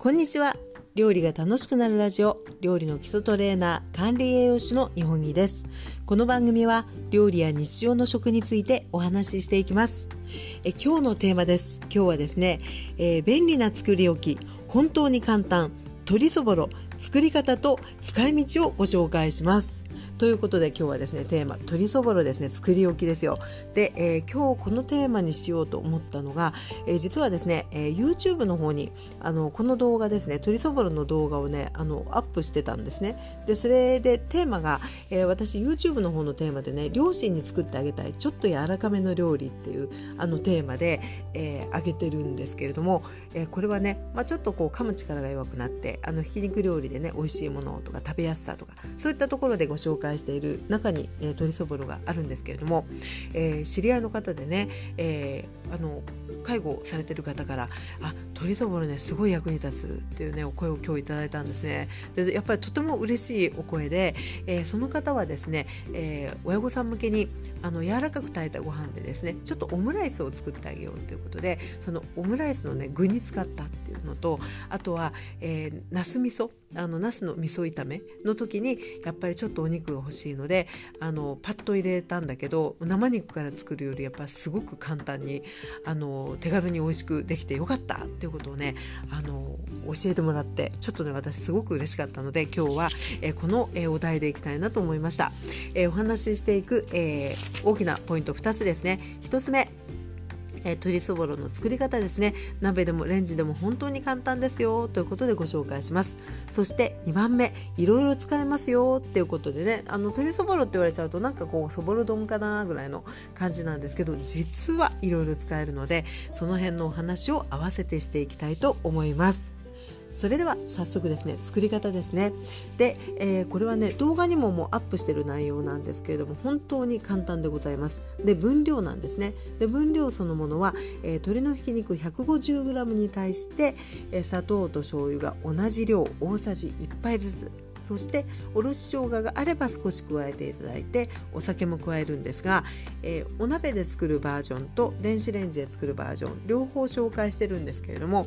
こんにちは。料理が楽しくなるラジオ料理の基礎トレーナー管理栄養士の日本木です。この番組は料理や日常の食についてお話ししていきます。え今日のテーマです。今日はですね、えー、便利な作り置き本当に簡単鶏そぼろ作り方と使い道をご紹介します。ということで今日はですねテーマ鶏そぼろですね作り置きですよ。で、えー、今日このテーマにしようと思ったのが、えー、実はですね、えー、YouTube の方にあのこの動画ですね鶏そぼろの動画をねあのアップしてたんですね。でそれでテーマが、え私 YouTube の方のテーマでね両親に作ってあげたいちょっと柔らかめの料理っていうあのテーマで、えー、あげてるんですけれども、えこれはね、まあ、ちょっとこう噛む力が弱くなってあのひき肉料理でね美味しいものとか食べやすさとかそういったところでご紹介介している中に、えー、鶏そぼろがあるんですけれども、えー、知り合いの方でね、えー、あの介護されてる方から「あ鶏そぼろねすごい役に立つ」っていうねお声を今日いただいたんですね。でやっぱりとても嬉しいお声で、えー、その方はですね、えー、親御さん向けにあの柔らかく炊いたご飯でですねちょっとオムライスを作ってあげようということでそのオムライスのね具に使ったっていうのとあとは、えー、ナス味噌あのナスの味噌炒めの時にやっぱりちょっとお肉が欲しいのであのパッと入れたんだけど生肉から作るよりやっぱすごく簡単にあの手軽に美味しくできてよかったっていうことをねあの教えてもらってちょっとね私すごく嬉しかったので今日は、えこの、えお題でいきたいなと思いました、えお話ししていく、えー、大きなポイント2つですね。1つ目えー、鶏そぼろの作り方ですね。鍋でもレンジでも本当に簡単ですよ。ということでご紹介します。そして2番目。いろいろ使えますよ。っていうことでね。あの鶏そぼろって言われちゃうとなんかこうそぼろ丼かなぐらいの感じなんですけど実はいろいろ使えるのでその辺のお話を合わせてしていきたいと思います。それでは早速ですね作り方ですね。で、えー、これはね動画にももうアップしてる内容なんですけれども本当に簡単でございます。で分量なんですね。で分量そのものは、えー、鶏のひき肉 150g に対して、えー、砂糖と醤油が同じ量大さじ1杯ずつそしておろし生姜があれば少し加えていただいてお酒も加えるんですが、えー、お鍋で作るバージョンと電子レンジで作るバージョン両方紹介してるんですけれども、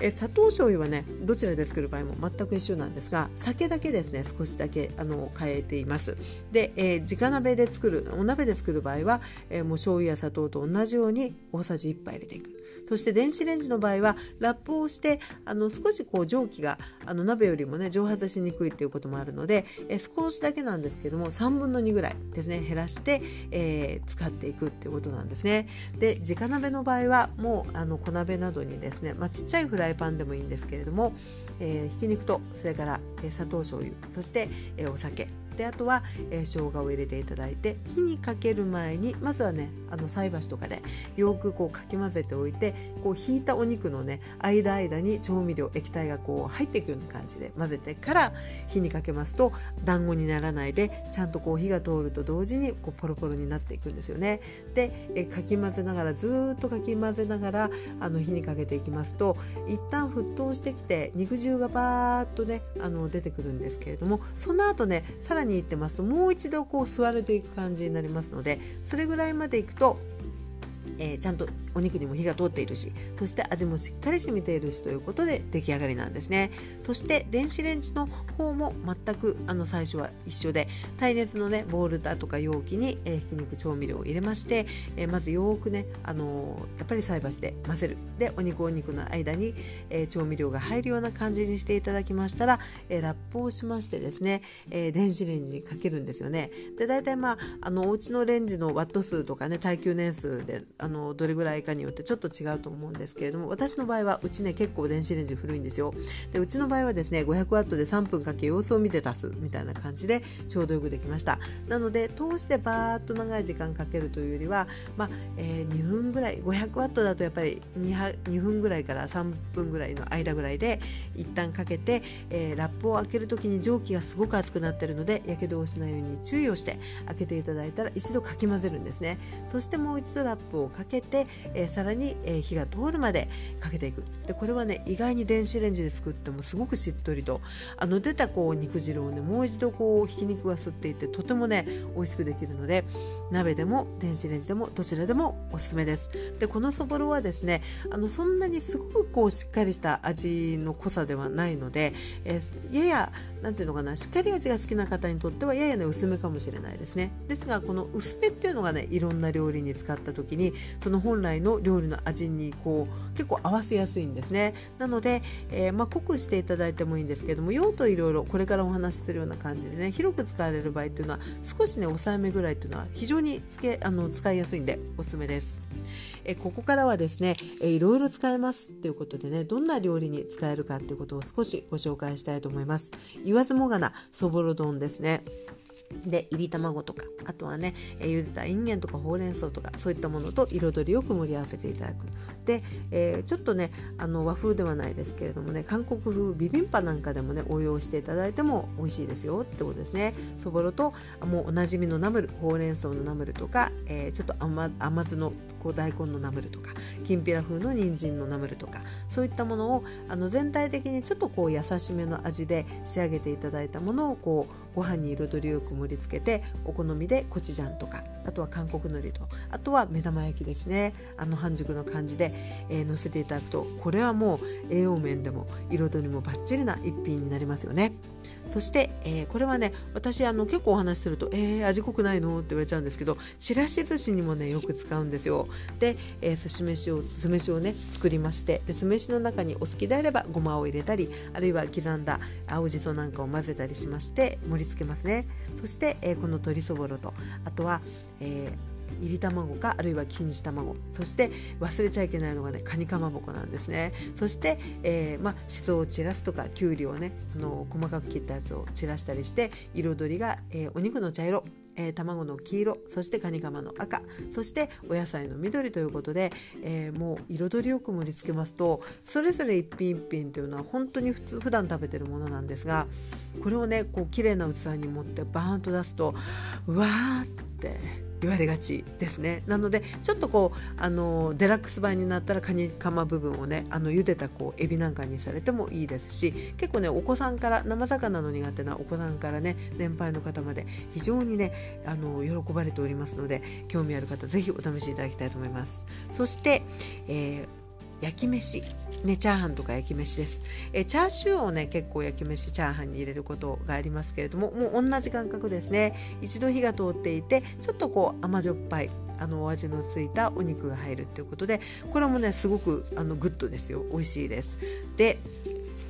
えー、砂糖醤油はねどちらで作る場合も全く一緒なんですが酒だけですね少しだけあの変えています。で、えー、直鍋で作るお鍋で作る場合は、えー、もう醤油や砂糖と同じように大さじ1杯入れていく。そして電子レンジの場合はラップをしてあの少しこう蒸気があの鍋よりもね蒸発しにくいっていうこともあるので、え少しだけなんですけども3分の2ぐらいですね減らして、えー、使っていくっていうことなんですね。で直鍋の場合はもうあの小鍋などにですね、まあ、ちっちゃいフライパンでもいいんですけれども、えー、ひき肉とそれから、え砂糖醤油そして、えお酒であとは、えー、生姜を入れていただいて火にかける前にまずはねあの菜箸とかでよくこうかき混ぜておいてこう引いたお肉のね間間に調味料液体がこう入っていくような感じで混ぜてから火にかけますと団子にならないでちゃんとこう火が通ると同時にこうポロポロになっていくんですよね。で、えー、かき混ぜながらずっとかき混ぜながらあの火にかけていきますと一旦沸騰してきて肉汁がバーッとねあの出てくるんですけれどもその後ねさらにに行ってますともう一度こう吸われていく感じになりますのでそれぐらいまでいくとえー、ちゃんとお肉にも火が通っているしそして味もしっかり染みているしということで出来上がりなんですね。そして電子レンジの方も全くあの最初は一緒で耐熱のねボウルだとか容器に、えー、ひき肉調味料を入れまして、えー、まずよくね、あのやっぱり菜箸で混ぜる。でお肉お肉の間に、え調味料が入るような感じにしていただきましたら、えラップをしましてですね、え電子レンジにかけるんですよね。で大体まああのお家のレンジのワット数とかね耐久年数であのどれぐらいかによってちょっと違うと思うんですけれども私の場合はうちね結構電子レンジ古いんですよ。でうちの場合はですね 500W で3分かけ様子を見て足すみたいな感じでちょうどよくできました。なので通してバーッと長い時間かけるというよりは、まあえー、2分ぐらい 500W だとやっぱり 2, 2分ぐらいから3分ぐらいの間ぐらいで一旦かけて、えー、ラップを開ける時に蒸気がすごく熱くなってるのでやけどをしないように注意をして開けていただいたら一度かき混ぜるんですね。そしてもう一度ラップをかけて、えー、さらに、えー、火が通るまでかけていく。でこれはね意外に電子レンジで作ってもすごくしっとりとあの出たこう肉汁をねもう一度こうひき肉が吸っていてとてもね美味しくできるので鍋でも電子レンジでもどちらでもおすすめです。でこのそぼろはですねあのそんなにすごくこうしっかりした味の濃さではないので、えー、やや何ていうのかなしっかり味が好きな方にとってはややね薄めかもしれないですね。ですがこの薄めっていうのがねいろんな料理に使った時にその本来のの料理の味にこう結構合わせやすいんですね。なので、えー、まあ、濃くしていただいてもいいんですけども用途いろいろこれからお話しするような感じでね広く使われる場合っていうのは少しね抑えめぐらいっていうのは非常につけあの使いやすいんでおすすめです。えここからはですね、えいろいろ使えますっていうことでねどんな料理に使えるかっていうことを少しご紹介したいと思います。言わずもがなそぼろ丼ですね。でいり卵とかあとはね、えー、茹でたインゲンとかほうれん草とかそういったものと彩りよく盛り合わせていただく。で、えー、ちょっとねあの和風ではないですけれどもね韓国風ビビンパなんかでもね応用していただいても美味しいですよってことですね。そぼろともうおなじみのナムルほうれん草のナムルとか、えー、ちょっと甘甘酢のこう大根のナムルとかきんぴら風の人参のナムルとかそういったものをあの全体的にちょっとこう優しめの味で仕上げていただいたものをこうご飯に彩りよく盛り付けてお好みでコチュジャンとかあとは韓国海苔とあとは目玉焼きですねあの半熟の感じで、えー、乗せていただくとこれはもう栄養面でも彩りもバッチリな一品になりますよね。そして、えー、これはね私あの結構お話しすると「えー、味濃くないの?」って言われちゃうんですけどちらし寿司にもねよく使うんですよ。で、えー、寿司飯を酢飯をね作りましてで酢飯の中にお好きであればごまを入れたりあるいは刻んだ青じそなんかを混ぜたりしまして盛り付けますね。そして、えー、この鶏そぼろとあとは、えーいり卵かあるいは錦糸卵。そして忘れちゃいけないのがねカニかまぼこなんですね。そして、えー、まあしそを散らすとかきゅうりをねあの細かく切ったやつを散らしたりして彩りが、えー、お肉の茶色えー、卵の黄色そしてカニカマの赤そしてお野菜の緑ということで、えー、もう彩りよく盛り付けますとそれぞれ一品一品というのは本当に普通普段食べてるものなんですがこれをねこう綺麗な器に持ってバーンと出すとうわーっって言われがちですね。なのでちょっとこうあのデラックス版になったらカニカマ部分をねあの茹でたこうエビなんかにされてもいいですし結構ねお子さんから生魚の苦手なお子さんからね年配の方まで非常にねあの喜ばれておりますので興味ある方ぜひお試しいただきたいと思います。そして、えー焼き飯。ね、チャーハンとか焼き飯です。えチャーシューをね結構焼き飯チャーハンに入れることがありますけれどももう同じ感覚ですね。一度火が通っていてちょっとこう甘じょっぱいあのお味のついたお肉が入るということでこれもねすごくあのグッドですよ。美味しいです。で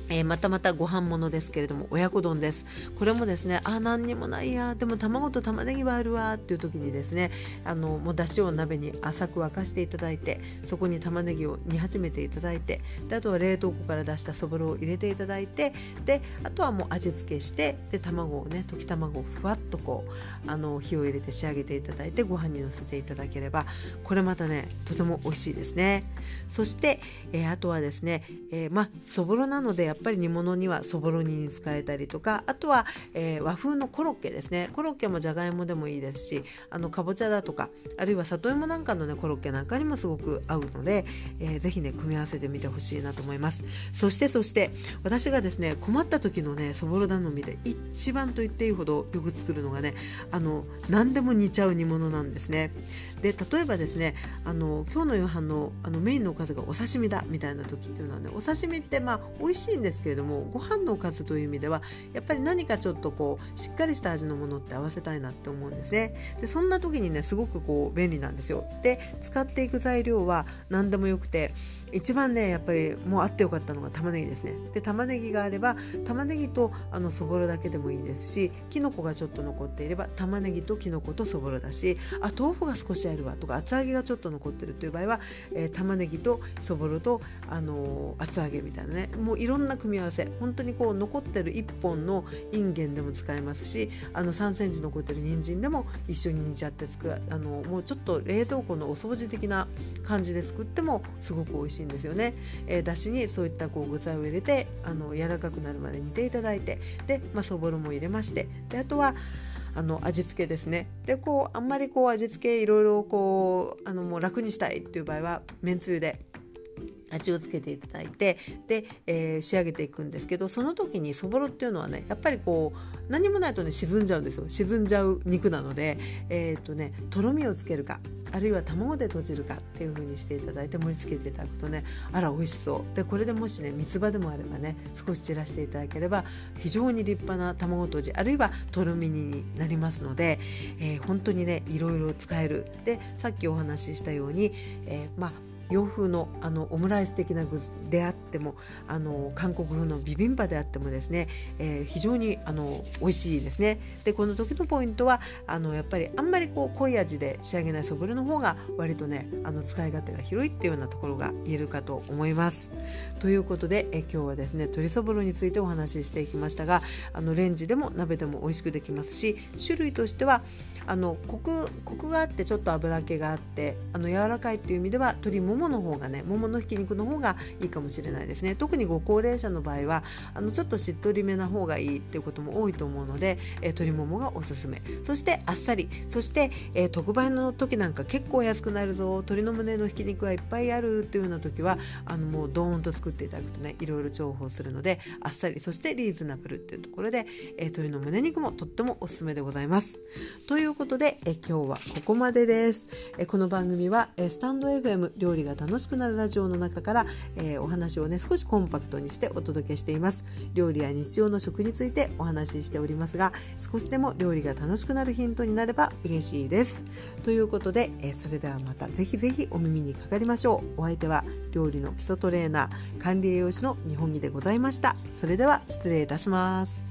えー、またまたご飯ものですけれども親子丼です。これもですねあ何にもないやでも卵と玉ねぎはあるわっていう時にですねあのもうだしを鍋に浅く沸かしていただいてそこに玉ねぎを煮始めていただいてであとは冷凍庫から出したそぼろを入れていただいてであとはもう味付けしてで卵をね溶き卵をふわっとこうあの火を入れて仕上げていただいてご飯にのせていただければこれまたねとても美味しいですね。そして、えー、あとはですね、えー、まあそぼろなのでやっぱり煮物にはそぼろ煮に使えたりとかあとは、えー、和風のコロッケですね。コロッケもじゃがいもでもいいですしあのかぼちゃだとかあるいは里芋なんかのねコロッケなんかにもすごく合うので、えー、ぜひね組み合わせてみてほしいなと思います。そしてそして私がですね困った時のねそぼろ頼みで一番と言っていいほどよく作るのがねあの何でも煮ちゃう煮物なんですね。で例えばですねあの今日の夕飯のあのメインのおかずがお刺身だみたいな時っていうのはねお刺身ってまあ美味しいんですですけれどもご飯のおかずという意味ではやっぱり何かちょっとこうしっかりした味のものって合わせたいなって思うんですね。でそんな時にねすごくこう便利なんですよ。で使っていく材料は何でもよくて一番ねやっぱりもうあってよかったのが玉ねぎですね。で玉ねぎがあれば玉ねぎとあのそぼろだけでもいいですしきのこがちょっと残っていれば玉ねぎときのことそぼろだしあ豆腐が少しあるわとか厚揚げがちょっと残ってるという場合は、えー、玉ねぎとそぼろと、あのー、厚揚げみたいなね。もういろんな組み合わせ。本当にこう残ってる1本のインゲンでも使えますしあの3センチ残ってる人参でも一緒に煮ちゃってつくあのもうちょっと冷蔵庫のお掃除的な感じで作ってもすごく美味しい。しいんですよね、えー、だしにそういったこう具材を入れてあの柔らかくなるまで煮ていただいてで、まあ、そぼろも入れましてであとはあの味付けですね。でこうあんまりこう味付けいろいろこうあのもう楽にしたいっていう場合はめんつゆで味をつけていただいてで、えー、仕上げていくんですけどその時にそぼろっていうのはねやっぱりこう何もないとね沈んじゃうんですよ。沈んじゃう肉なのでえー、っとねとろみをつけるかあるいは卵で閉じるかっていう風にしていただいて盛り付けていただくとねあら美味しそう。でこれでもしね三つ葉でもあればね少し散らしていただければ非常に立派な卵とじあるいはとろみ煮になりますので、えー、本当にねいろいろ使える。でさっきお話ししたように、えー、まあ洋風のあのオムライス的な具であってもあの韓国風のビビンバであってもですね、えー、非常にあの美味しいですね。でこの時のポイントはあのやっぱりあんまりこう濃い味で仕上げないそぼろの方が割とねあの使い勝手が広いっていうようなところが言えるかと思います。ということでえ今日はですね鶏そぼろについてお話ししていきましたがあのレンジでも鍋でも美味しくできますし種類としてはあのコクコクがあってちょっと油気があってあの柔らかいっていう意味では鶏ももももの方がねもものひき肉の方がいいかもしれないですね。特にご高齢者の場合はあのちょっとしっとりめな方がいいっていうことも多いと思うので、えー、鶏ももがおすすめ。そしてあっさり。そして、えー、特売の時なんか結構安くなるぞ。鶏の胸のひき肉がいっぱいあるっていうような時はあのもうドーンと作っていただくとねいろいろ重宝するのであっさり。そしてリーズナブルっていうところで、えー、鶏の胸肉もとってもおすすめでございます。ということで、え今日はここまでです。えこの番組は、えスタンド FM 料理が楽しくなるラジオの中から、えお話をね少しコンパクトにしてお届けしています。料理や日常の食についてお話ししておりますが少しでも料理が楽しくなるヒントになれば嬉しいです。ということで、えそれではまたぜひぜひお耳にかかりましょう。お相手は料理の基礎トレーナー管理栄養士の日本木でございました。それでは失礼いたします。